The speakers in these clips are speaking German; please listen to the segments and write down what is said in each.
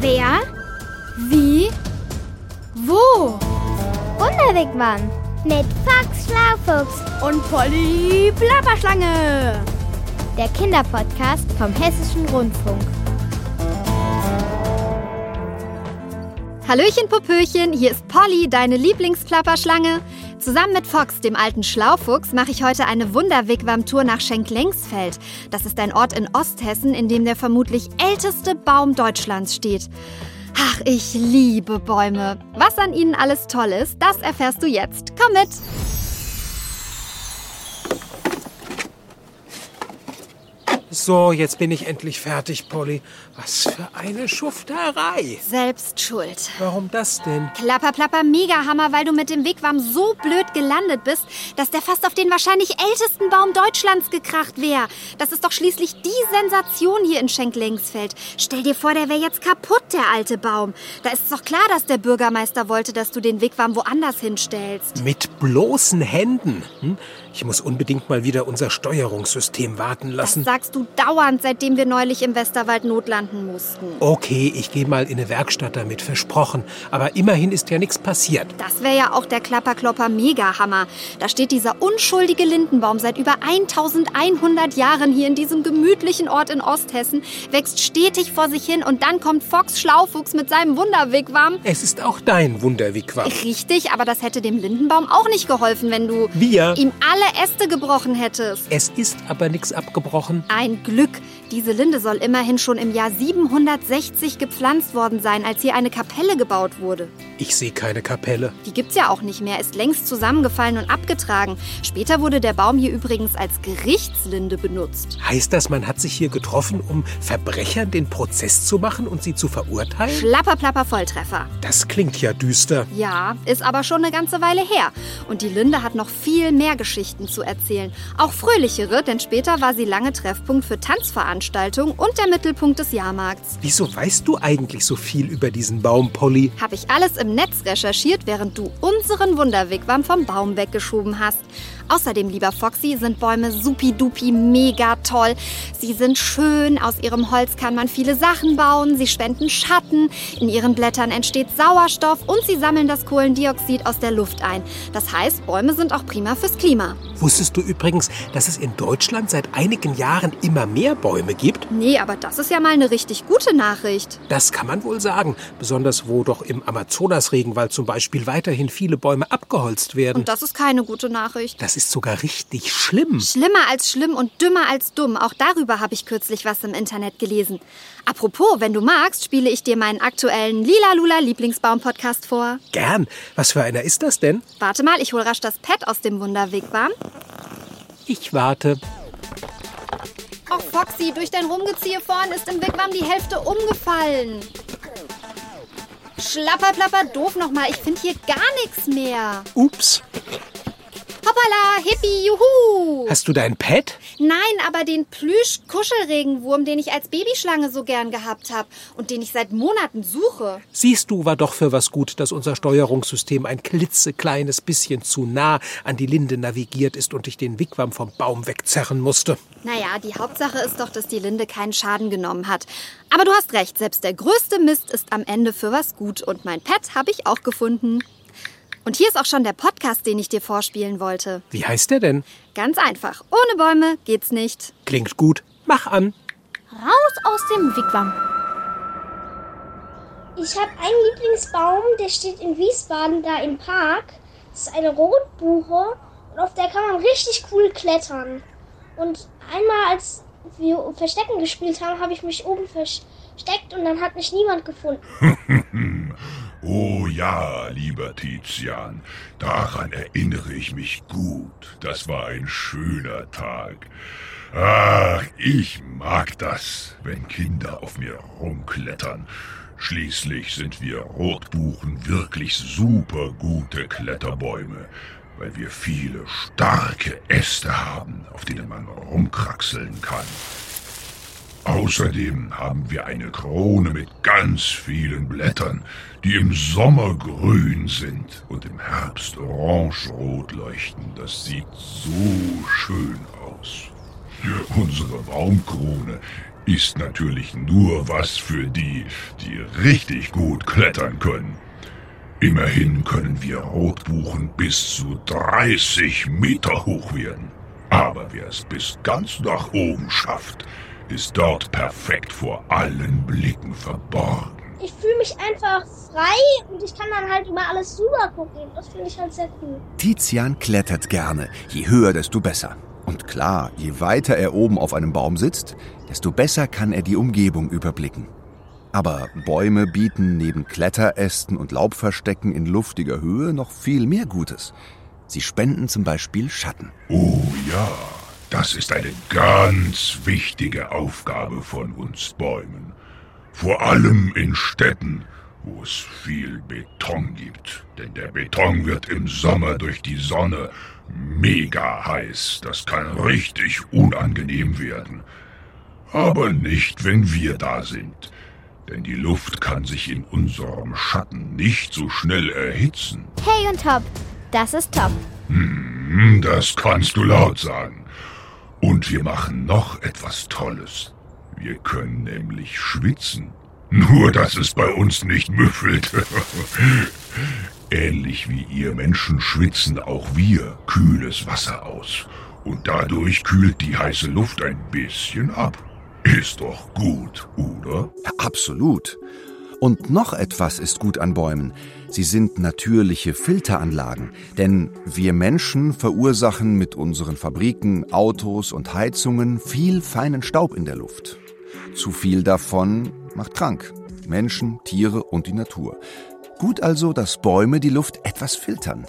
Wer? Wie? Wo? Wunderwigwam mit Fox Schlaufuchs Und Polly Plapperschlange. der Kinderpodcast vom Hessischen Rundfunk. Hallöchen, Popöchen, hier ist Polly, deine Lieblingsklapperschlange. Zusammen mit Fox, dem alten Schlaufuchs, mache ich heute eine Wunderwigwam-Tour nach Schenklengsfeld. Das ist ein Ort in Osthessen, in dem der vermutlich älteste Baum Deutschlands steht. Ach, ich liebe Bäume. Was an ihnen alles toll ist, das erfährst du jetzt. Komm mit! So, jetzt bin ich endlich fertig, Polly. Was für eine Schufterei. Selbst schuld. Warum das denn? Klapper, plapper, mega Hammer, weil du mit dem Wigwam so blöd gelandet bist, dass der fast auf den wahrscheinlich ältesten Baum Deutschlands gekracht wäre. Das ist doch schließlich die Sensation hier in Schenklengsfeld. Stell dir vor, der wäre jetzt kaputt, der alte Baum. Da ist es doch klar, dass der Bürgermeister wollte, dass du den Wigwam woanders hinstellst. Mit bloßen Händen. Hm? Ich muss unbedingt mal wieder unser Steuerungssystem warten Das lassen. sagst du dauernd, seitdem wir neulich im Westerwald notlanden mussten. Okay, ich gehe mal in eine Werkstatt damit, versprochen. Aber immerhin ist ja nichts passiert. Das wäre ja auch der Klapperklopper Mega-Hammer. Da steht dieser unschuldige Lindenbaum seit über 1100 Jahren hier in diesem gemütlichen Ort in Osthessen, wächst stetig vor sich hin und dann kommt Fox Schlaufuchs mit seinem Wunderwigwam. Es ist auch dein Wunderwigwam. Richtig, aber das hätte dem Lindenbaum auch nicht geholfen, wenn du Wir. ihm alle Äste gebrochen hättest. Es ist aber nichts abgebrochen. Ein Glück. Diese Linde soll immerhin schon im Jahr 760 gepflanzt worden sein, als hier eine Kapelle gebaut wurde. Ich sehe keine Kapelle. Die gibt's ja auch nicht mehr, ist längst zusammengefallen und abgetragen. Später wurde der Baum hier übrigens als Gerichtslinde benutzt. Heißt das, man hat sich hier getroffen, um Verbrechern den Prozess zu machen und sie zu verurteilen? Schlapperplapper Volltreffer. Das klingt ja düster. Ja, ist aber schon eine ganze Weile her. Und die Linde hat noch viel mehr Geschichten zu erzählen. Auch fröhlichere, denn später war sie lange Treffpunkt für Tanzveranstaltungen und der Mittelpunkt des Jahrmarkts. Wieso weißt du eigentlich so viel über diesen Baum, Polly? Habe ich alles im Netz recherchiert, während du unseren Wunderwigwam vom Baum weggeschoben hast. Außerdem, lieber Foxy, sind Bäume supidupi mega toll. Sie sind schön, aus ihrem Holz kann man viele Sachen bauen, sie spenden Schatten, in ihren Blättern entsteht Sauerstoff und sie sammeln das Kohlendioxid aus der Luft ein. Das heißt, Bäume sind auch prima fürs Klima. Wusstest du übrigens, dass es in Deutschland seit einigen Jahren immer mehr Bäume gibt? Nee, aber das ist ja mal eine richtig gute Nachricht. Das kann man wohl sagen, besonders wo doch im Amazonasregenwald zum Beispiel weiterhin viele Bäume abgeholzt werden. Und das ist keine gute Nachricht. Das ist sogar richtig schlimm. Schlimmer als schlimm und dümmer als dumm. Auch darüber habe ich kürzlich was im Internet gelesen. Apropos, wenn du magst, spiele ich dir meinen aktuellen Lila Lula Lieblingsbaum-Podcast vor. Gern. Was für einer ist das denn? Warte mal, ich hol rasch das Pad aus dem Wunderwigwam. Ich warte. Och, Foxy, durch dein Rumgeziehe vorn ist im Wigwam die Hälfte umgefallen. Schlapperplapper, doof nochmal. Ich finde hier gar nichts mehr. Ups. Hoppala, hippie, juhu. Hast du dein Pad? Nein, aber den Plüsch-Kuschelregenwurm, den ich als Babyschlange so gern gehabt habe und den ich seit Monaten suche. Siehst du, war doch für was gut, dass unser Steuerungssystem ein klitzekleines bisschen zu nah an die Linde navigiert ist und ich den Wigwam vom Baum wegzerren musste. Naja, die Hauptsache ist doch, dass die Linde keinen Schaden genommen hat. Aber du hast recht, selbst der größte Mist ist am Ende für was gut. Und mein Pet habe ich auch gefunden. Und hier ist auch schon der Podcast, den ich dir vorspielen wollte. Wie heißt der denn? Ganz einfach. Ohne Bäume geht's nicht. Klingt gut. Mach an. Raus aus dem Wigwam. Ich habe einen Lieblingsbaum, der steht in Wiesbaden, da im Park. Das ist eine Rotbuche und auf der kann man richtig cool klettern. Und einmal, als wir Verstecken gespielt haben, habe ich mich oben versteckt und dann hat mich niemand gefunden. Oh ja, lieber Tizian, daran erinnere ich mich gut. Das war ein schöner Tag. Ach, ich mag das, wenn Kinder auf mir rumklettern. Schließlich sind wir Rotbuchen wirklich super gute Kletterbäume, weil wir viele starke Äste haben, auf denen man rumkraxeln kann. Außerdem haben wir eine Krone mit ganz vielen Blättern, die im Sommer grün sind und im Herbst orange-rot leuchten. Das sieht so schön aus. Unsere Baumkrone ist natürlich nur was für die, die richtig gut klettern können. Immerhin können wir Rotbuchen bis zu 30 Meter hoch werden. Aber wer es bis ganz nach oben schafft, ist dort perfekt vor allen Blicken verborgen. Ich fühle mich einfach frei und ich kann dann halt immer alles rüber gucken. Das finde ich halt sehr cool. Tizian klettert gerne. Je höher, desto besser. Und klar, je weiter er oben auf einem Baum sitzt, desto besser kann er die Umgebung überblicken. Aber Bäume bieten neben Kletterästen und Laubverstecken in luftiger Höhe noch viel mehr Gutes. Sie spenden zum Beispiel Schatten. Oh ja, das ist eine ganz wichtige Aufgabe von uns Bäumen. Vor allem in Städten, wo es viel Beton gibt. Denn der Beton wird im Sommer durch die Sonne mega heiß. Das kann richtig unangenehm werden. Aber nicht, wenn wir da sind. Denn die Luft kann sich in unserem Schatten nicht so schnell erhitzen. Hey und Top, das ist Top. Hm, das kannst du laut sagen. Und wir machen noch etwas Tolles. Wir können nämlich schwitzen. Nur, dass es bei uns nicht müffelt. Ähnlich wie ihr Menschen schwitzen auch wir kühles Wasser aus. Und dadurch kühlt die heiße Luft ein bisschen ab. Ist doch gut, oder? Absolut. Und noch etwas ist gut an Bäumen. Sie sind natürliche Filteranlagen. Denn wir Menschen verursachen mit unseren Fabriken, Autos und Heizungen viel feinen Staub in der Luft. Zu viel davon macht krank. Menschen, Tiere und die Natur. Gut also, dass Bäume die Luft etwas filtern.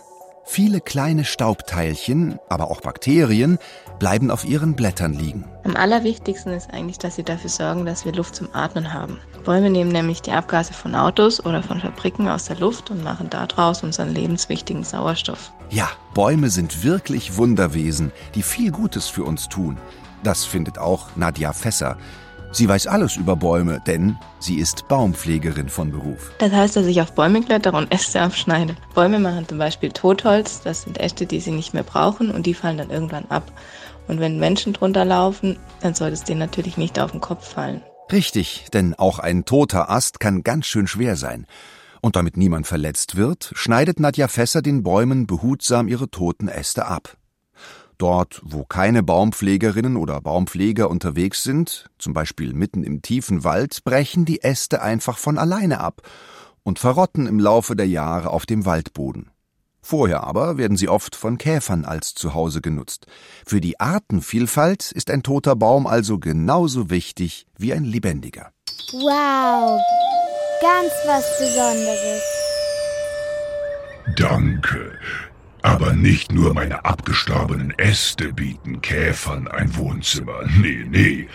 Viele kleine Staubteilchen, aber auch Bakterien, bleiben auf ihren Blättern liegen. Am allerwichtigsten ist eigentlich, dass sie dafür sorgen, dass wir Luft zum Atmen haben. Bäume nehmen nämlich die Abgase von Autos oder von Fabriken aus der Luft und machen daraus unseren lebenswichtigen Sauerstoff. Ja, Bäume sind wirklich Wunderwesen, die viel Gutes für uns tun. Das findet auch Nadja Fesser. Sie weiß alles über Bäume, denn sie ist Baumpflegerin von Beruf. Das heißt, dass ich auf Bäume klettere und Äste abschneide. Bäume machen zum Beispiel Totholz, das sind Äste, die sie nicht mehr brauchen und die fallen dann irgendwann ab. Und wenn Menschen drunter laufen, dann sollte es denen natürlich nicht auf den Kopf fallen. Richtig, denn auch ein toter Ast kann ganz schön schwer sein. Und damit niemand verletzt wird, schneidet Nadja Fässer den Bäumen behutsam ihre toten Äste ab. Dort, wo keine Baumpflegerinnen oder Baumpfleger unterwegs sind, zum Beispiel mitten im tiefen Wald, brechen die Äste einfach von alleine ab und verrotten im Laufe der Jahre auf dem Waldboden. Vorher aber werden sie oft von Käfern als Zuhause genutzt. Für die Artenvielfalt ist ein toter Baum also genauso wichtig wie ein lebendiger. Wow, ganz was Besonderes. Danke. Aber nicht nur meine abgestorbenen Äste bieten Käfern ein Wohnzimmer. Nee, nee.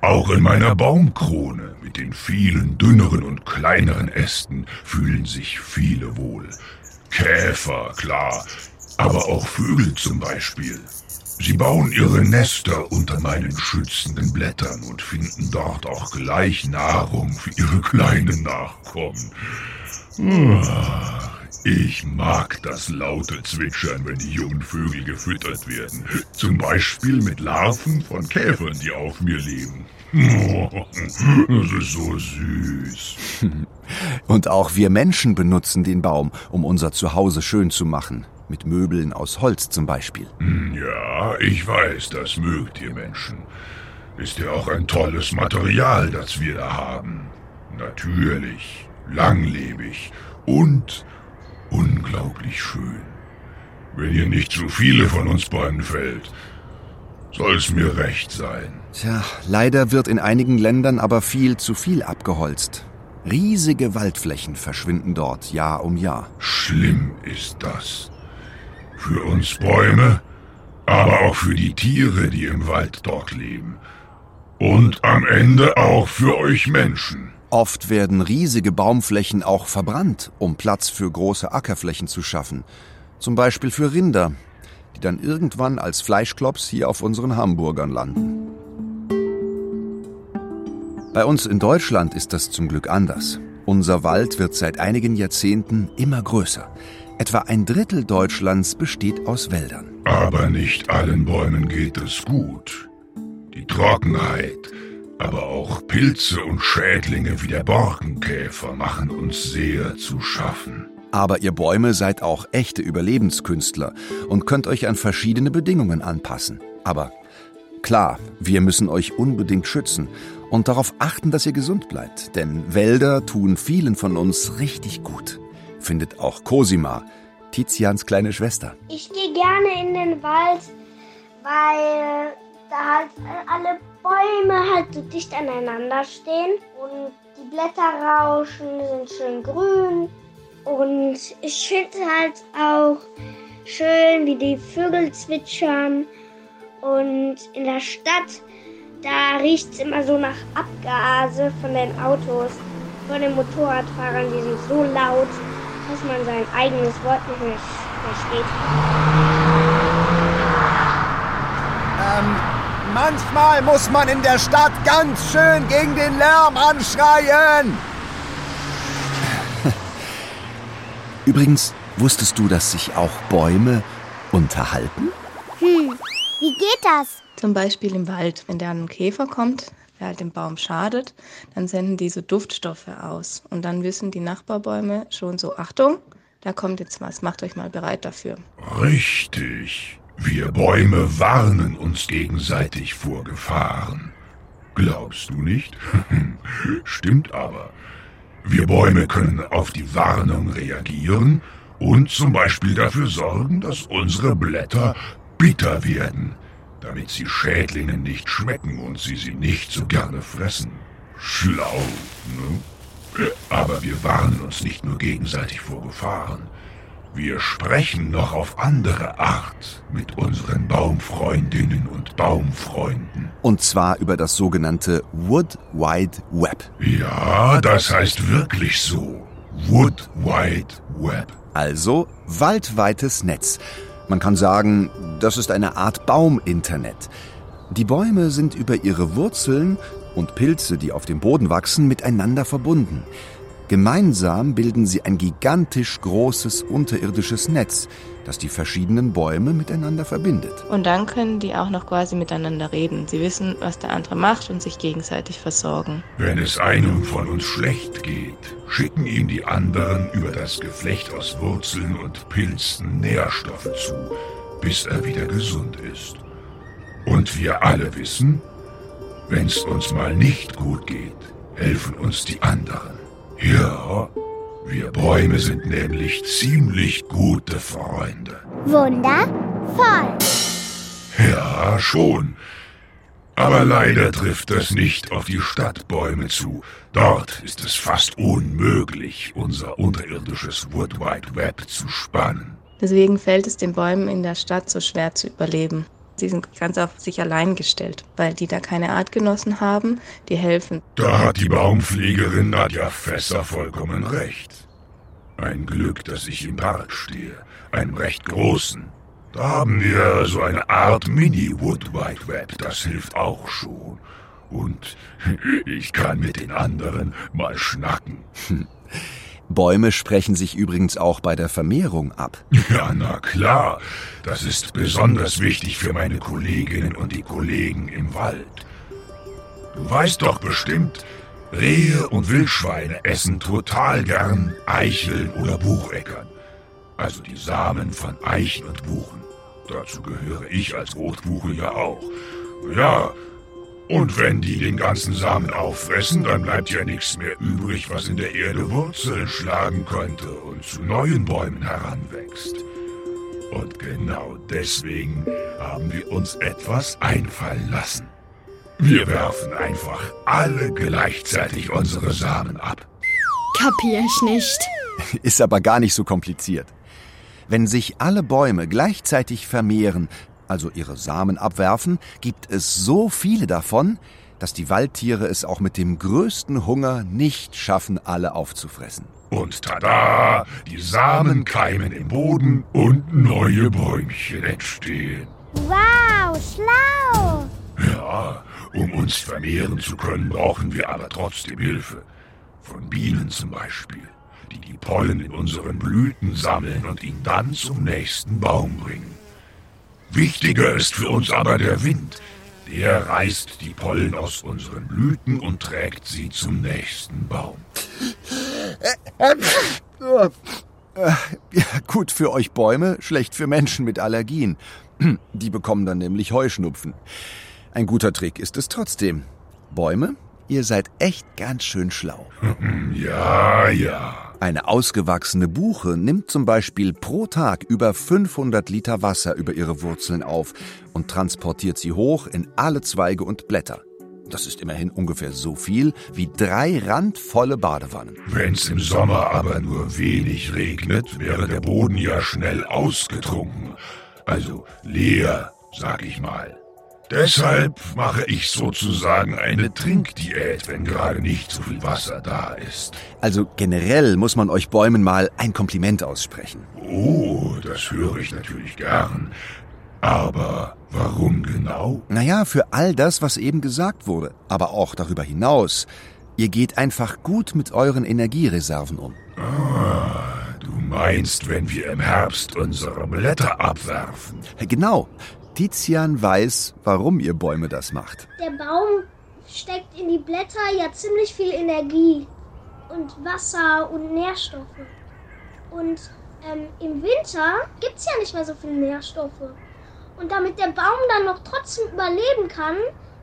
Auch in meiner Baumkrone mit den vielen dünneren und kleineren Ästen fühlen sich viele wohl. Käfer, klar, aber auch Vögel zum Beispiel. Sie bauen ihre Nester unter meinen schützenden Blättern und finden dort auch gleich Nahrung für ihre kleinen Nachkommen. Ach, ich mag das laute Zwitschern, wenn die jungen Vögel gefüttert werden. Zum Beispiel mit Larven von Käfern, die auf mir leben. Das ist so süß. Und auch wir Menschen benutzen den Baum, um unser Zuhause schön zu machen. Mit Möbeln aus Holz zum Beispiel. Ja, ich weiß, das mögt ihr Menschen. Ist ja auch ein tolles Material, das wir da haben. Natürlich, langlebig und unglaublich schön. Wenn ihr nicht zu viele von uns Bäumen fällt, soll es mir recht sein. Tja, leider wird in einigen Ländern aber viel zu viel abgeholzt. Riesige Waldflächen verschwinden dort Jahr um Jahr. Schlimm ist das. Für uns Bäume, aber auch für die Tiere, die im Wald dort leben. Und am Ende auch für euch Menschen. Oft werden riesige Baumflächen auch verbrannt, um Platz für große Ackerflächen zu schaffen. Zum Beispiel für Rinder, die dann irgendwann als Fleischklops hier auf unseren Hamburgern landen. Bei uns in Deutschland ist das zum Glück anders. Unser Wald wird seit einigen Jahrzehnten immer größer. Etwa ein Drittel Deutschlands besteht aus Wäldern. Aber nicht allen Bäumen geht es gut. Die Trockenheit, Aber auch Pilze und Schädlinge wie der Borkenkäfer machen uns sehr zu schaffen. Aber ihr Bäume seid auch echte Überlebenskünstler und könnt euch an verschiedene Bedingungen anpassen. Aber klar, wir müssen euch unbedingt schützen und darauf achten, dass ihr gesund bleibt. Denn Wälder tun vielen von uns richtig gut. Findet auch Cosima, Tizians kleine Schwester. Ich gehe gerne in den Wald, weil da halt alle Bäume halt so dicht aneinander stehen und die Blätter rauschen, sind schön grün. Und ich finde halt auch schön, wie die Vögel zwitschern. Und in der Stadt, da riecht es immer so nach Abgase von den Autos, von den Motorradfahrern, die sind so laut, dass man sein eigenes Wort nicht mehr versteht. Ähm, manchmal muss man in der Stadt ganz schön gegen den Lärm anschreien. Übrigens, wusstest du, dass sich auch Bäume unterhalten? Hm, wie geht das? Zum Beispiel im Wald, wenn der an einen Käfer kommt, der halt dem Baum schadet, dann senden diese Duftstoffe aus. Und dann wissen die Nachbarbäume schon so, Achtung, da kommt jetzt was, macht euch mal bereit dafür. Richtig. Wir Bäume warnen uns gegenseitig vor Gefahren. Glaubst du nicht? Stimmt aber. Wir Bäume können auf die Warnung reagieren und zum Beispiel dafür sorgen, dass unsere Blätter bitter werden, damit sie Schädlingen nicht schmecken und sie sie nicht so gerne fressen. Schlau, ne? Aber wir warnen uns nicht nur gegenseitig vor Gefahren. Wir sprechen noch auf andere Art mit unseren Baumfreundinnen und Baumfreunden. Und zwar über das sogenannte Wood Wide Web. Ja, das heißt wirklich so. Wood Wide Web. Also waldweites Netz. Man kann sagen, das ist eine Art Bauminternet. Die Bäume sind über ihre Wurzeln und Pilze, die auf dem Boden wachsen, miteinander verbunden. Gemeinsam bilden sie ein gigantisch großes unterirdisches Netz, das die verschiedenen Bäume miteinander verbindet. Und dann können die auch noch quasi miteinander reden. Sie wissen, was der andere macht und sich gegenseitig versorgen. Wenn es einem von uns schlecht geht, schicken ihm die anderen über das Geflecht aus Wurzeln und Pilzen Nährstoffe zu, bis er wieder gesund ist. Und wir alle wissen, wenn es uns mal nicht gut geht, helfen uns die anderen. Ja, wir Bäume sind nämlich ziemlich gute Freunde. Wundervoll. Ja, schon. Aber leider trifft das nicht auf die Stadtbäume zu. Dort ist es fast unmöglich, unser unterirdisches Wood Wide Web zu spannen. Deswegen fällt es den Bäumen in der Stadt so schwer zu überleben. Sie sind ganz auf sich allein gestellt, weil die da keine Artgenossen haben, die helfen. Da hat die Baumpflegerin Nadja Fässer vollkommen recht. Ein Glück, dass ich im Park stehe, einem recht großen. Da haben wir so eine Art Mini-Wood Wide Web, das hilft auch schon. Und ich kann mit den anderen mal schnacken. Bäume sprechen sich übrigens auch bei der Vermehrung ab. Ja, na klar. Das ist besonders wichtig für meine Kolleginnen und die Kollegen im Wald. Du weißt doch bestimmt, Rehe und Wildschweine essen total gern Eicheln oder Bucheckern. Also die Samen von Eichen und Buchen. Dazu gehöre ich als Rotbuche ja auch. Ja, und wenn die den ganzen Samen auffressen, dann bleibt ja nichts mehr übrig, was in der Erde Wurzeln schlagen könnte und zu neuen Bäumen heranwächst. Und genau deswegen haben wir uns etwas einfallen lassen. Wir werfen einfach alle gleichzeitig unsere Samen ab. Kapier ich nicht. Ist aber gar nicht so kompliziert. Wenn sich alle Bäume gleichzeitig vermehren, also ihre Samen abwerfen, gibt es so viele davon, dass die Waldtiere es auch mit dem größten Hunger nicht schaffen, alle aufzufressen. Und tada, die Samen keimen im Boden und neue Bäumchen entstehen. Wow, schlau. Ja, um uns vermehren zu können, brauchen wir aber trotzdem Hilfe. Von Bienen zum Beispiel, die die Pollen in unseren Blüten sammeln und ihn dann zum nächsten Baum bringen. Wichtiger ist für uns aber der Wind, Der reißt die Pollen aus unseren Blüten und trägt sie zum nächsten Baum. Ja, gut für euch Bäume, schlecht für Menschen mit Allergien. Die bekommen dann nämlich Heuschnupfen. Ein guter Trick ist es trotzdem. Bäume, ihr seid echt ganz schön schlau. Ja, ja. Eine ausgewachsene Buche nimmt zum Beispiel pro Tag über 500 Liter Wasser über ihre Wurzeln auf und transportiert sie hoch in alle Zweige und Blätter. Das ist immerhin ungefähr so viel wie drei randvolle Badewannen. Wenn's im Sommer aber nur wenig regnet, wäre der Boden ja schnell ausgetrunken. Also leer, sag ich mal. Deshalb mache ich sozusagen eine Trinkdiät, wenn gerade nicht so viel Wasser da ist. Also generell muss man euch Bäumen mal ein Kompliment aussprechen. Oh, das höre ich natürlich gern. Aber warum genau? Naja, für all das, was eben gesagt wurde, aber auch darüber hinaus. Ihr geht einfach gut mit euren Energiereserven um. Du meinst, wenn wir im Herbst unsere Blätter abwerfen? Genau. Tizian weiß, warum ihr Bäume das macht. Der Baum steckt in die Blätter ja ziemlich viel Energie und Wasser und Nährstoffe. Und ähm, im Winter gibt es ja nicht mehr so viele Nährstoffe. Und damit der Baum dann noch trotzdem überleben kann,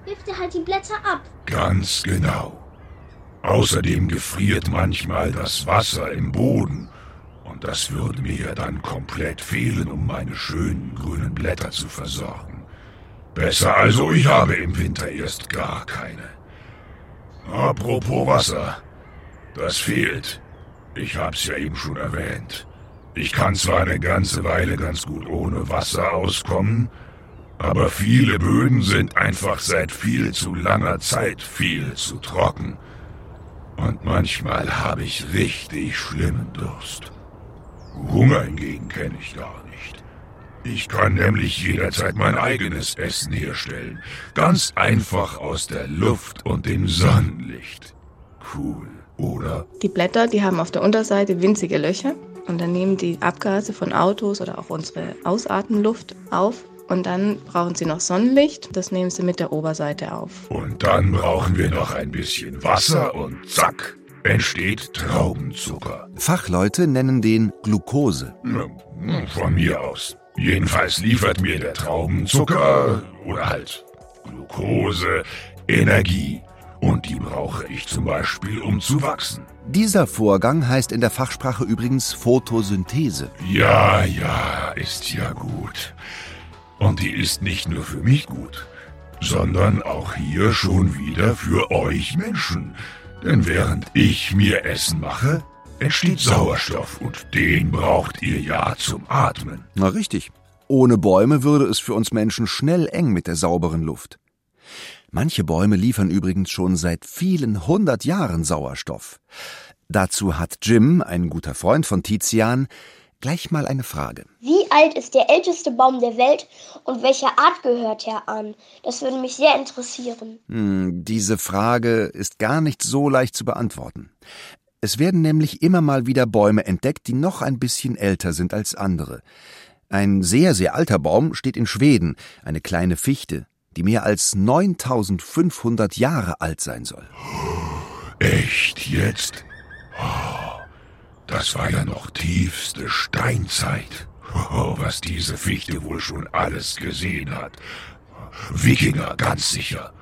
wirft er halt die Blätter ab. Ganz genau. Außerdem gefriert manchmal das Wasser im Boden. Und das würde mir ja dann komplett fehlen, um meine schönen grünen Blätter zu versorgen. Besser also, ich habe im Winter erst gar keine. Apropos Wasser. Das fehlt. Ich hab's ja eben schon erwähnt. Ich kann zwar eine ganze Weile ganz gut ohne Wasser auskommen, aber viele Böden sind einfach seit viel zu langer Zeit viel zu trocken. Und manchmal habe ich richtig schlimmen Durst. Hunger hingegen kenne ich gar nicht. Ich kann nämlich jederzeit mein eigenes Essen herstellen. Ganz einfach aus der Luft und dem Sonnenlicht. Cool, oder? Die Blätter, die haben auf der Unterseite winzige Löcher und dann nehmen die Abgase von Autos oder auch unsere Ausatemluft auf und dann brauchen sie noch Sonnenlicht, das nehmen sie mit der Oberseite auf. Und dann brauchen wir noch ein bisschen Wasser und zack, entsteht Traubenzucker. Fachleute nennen den Glucose. Von mir aus. Jedenfalls liefert mir der Traubenzucker oder halt Glucose Energie. Und die brauche ich zum Beispiel, um zu wachsen. Dieser Vorgang heißt in der Fachsprache übrigens Photosynthese. Ja, ja, ist ja gut. Und die ist nicht nur für mich gut, sondern auch hier schon wieder für euch Menschen. Denn während ich mir Essen mache, entsteht Sauerstoff und den braucht ihr ja zum Atmen. Na richtig. Ohne Bäume würde es für uns Menschen schnell eng mit der sauberen Luft. Manche Bäume liefern übrigens schon seit vielen hundert Jahren Sauerstoff. Dazu hat Jim, ein guter Freund von Tizian, gleich mal eine Frage. Wie alt ist der älteste Baum der Welt und welcher Art gehört er an? Das würde mich sehr interessieren. Hm, diese Frage ist gar nicht so leicht zu beantworten. Es werden nämlich immer mal wieder Bäume entdeckt, die noch ein bisschen älter sind als andere. Ein sehr, sehr alter Baum steht in Schweden, eine kleine Fichte, die mehr als 9500 Jahre alt sein soll. Echt jetzt? Oh, das war ja noch tiefste Steinzeit. Oh, was diese Fichte wohl schon alles gesehen hat. Wikinger, ganz sicher.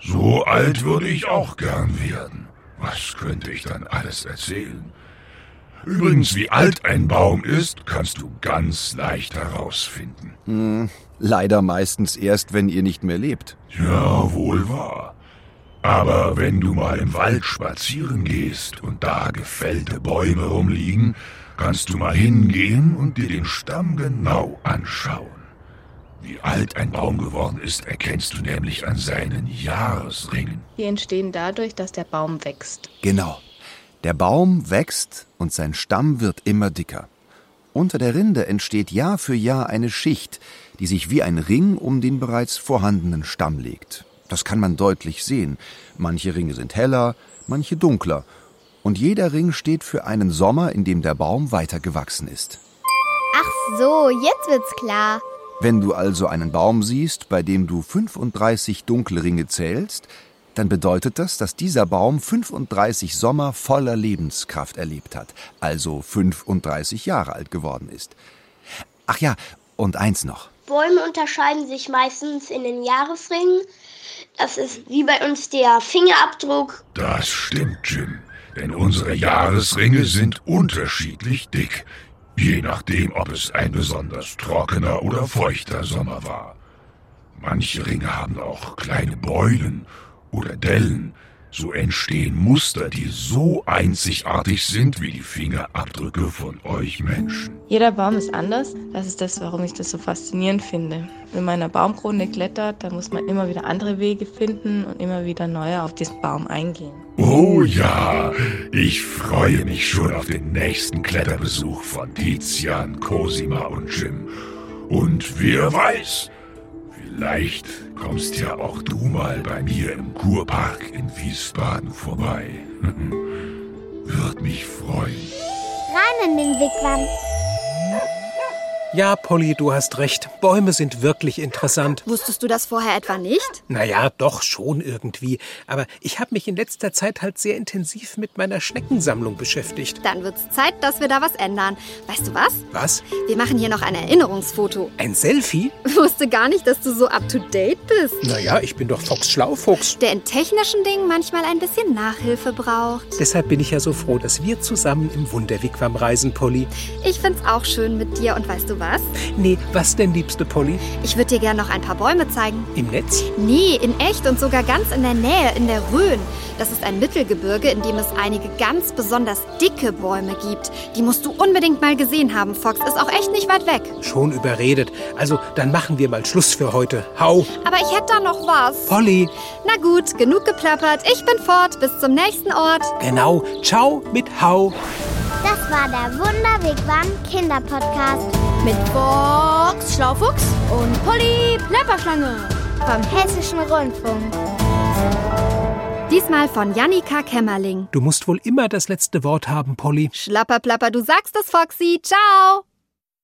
So alt würde ich auch gern werden. Was könnte ich dann alles erzählen? Übrigens, wie alt ein Baum ist, kannst du ganz leicht herausfinden. Hm, leider meistens erst, wenn ihr nicht mehr lebt. Ja, wohl wahr. Aber wenn du mal im Wald spazieren gehst und da gefällte Bäume rumliegen, kannst du mal hingehen und dir den Stamm genau anschauen. Wie alt ein Baum geworden ist, erkennst du nämlich an seinen Jahresringen. Die entstehen dadurch, dass der Baum wächst. Genau. Der Baum wächst und sein Stamm wird immer dicker. Unter der Rinde entsteht Jahr für Jahr eine Schicht, die sich wie ein Ring um den bereits vorhandenen Stamm legt. Das kann man deutlich sehen. Manche Ringe sind heller, manche dunkler. Und jeder Ring steht für einen Sommer, in dem der Baum weiter gewachsen ist. Ach so, jetzt wird's klar. Wenn du also einen Baum siehst, bei dem du 35 dunkle Ringe zählst, dann bedeutet das, dass dieser Baum 35 Sommer voller Lebenskraft erlebt hat, also 35 Jahre alt geworden ist. Ach ja, und eins noch. Bäume unterscheiden sich meistens in den Jahresringen. Das ist wie bei uns der Fingerabdruck. Das stimmt, Jim. Denn unsere Jahresringe sind unterschiedlich dick, je nachdem, ob es ein besonders trockener oder feuchter Sommer war. Manche Ringe haben auch kleine Beulen oder Dellen. So entstehen Muster, die so einzigartig sind wie die Fingerabdrücke von euch Menschen. Jeder Baum ist anders. Das ist das, warum ich das so faszinierend finde. Wenn man in einer Baumkrone klettert, dann muss man immer wieder andere Wege finden und immer wieder neu auf diesen Baum eingehen. Oh ja, ich freue mich schon auf den nächsten Kletterbesuch von Tizian, Cosima und Jim. Und wer weiß, vielleicht kommst ja auch du mal bei mir im Kurpark in Wiesbaden vorbei. Würde mich freuen. Rein in den Wigwam. Ja, Polly, du hast recht. Bäume sind wirklich interessant. Wusstest du das vorher etwa nicht? Naja, doch schon irgendwie. Aber ich habe mich in letzter Zeit halt sehr intensiv mit meiner Schneckensammlung beschäftigt. Dann wird's Zeit, dass wir da was ändern. Weißt du was? Was? Wir machen hier noch ein Erinnerungsfoto. Ein Selfie? Wusste gar nicht, dass du so up to date bist. Naja, ich bin doch Fox Schlaufuchs. Der in technischen Dingen manchmal ein bisschen Nachhilfe braucht. Deshalb bin ich ja so froh, dass wir zusammen im Wunderwigwam reisen, Polly. Ich find's auch schön mit dir und weißt du was? Nee, was denn, liebste Polly? Ich würde dir gern noch ein paar Bäume zeigen. Im Netz? Nee, in echt und sogar ganz in der Nähe, in der Rhön. Das ist ein Mittelgebirge, in dem es einige ganz besonders dicke Bäume gibt. Die musst du unbedingt mal gesehen haben, Fox. Ist auch echt nicht weit weg. Schon überredet. Also, dann machen wir mal Schluss für heute. Hau! Aber ich hätte da noch was. Polly! Na gut, genug geplappert. Ich bin fort. Bis zum nächsten Ort. Genau. Ciao mit Hau. Das war der Wunderwigwam Kinderpodcast Mit Fox Schlaufuchs und Polly Plapperschlange. vom Hessischen Rundfunk. Diesmal von Jannika Kämmerling. Du musst wohl immer das letzte Wort haben, Polly. Schlapperplapper, du sagst es, Foxy. Ciao.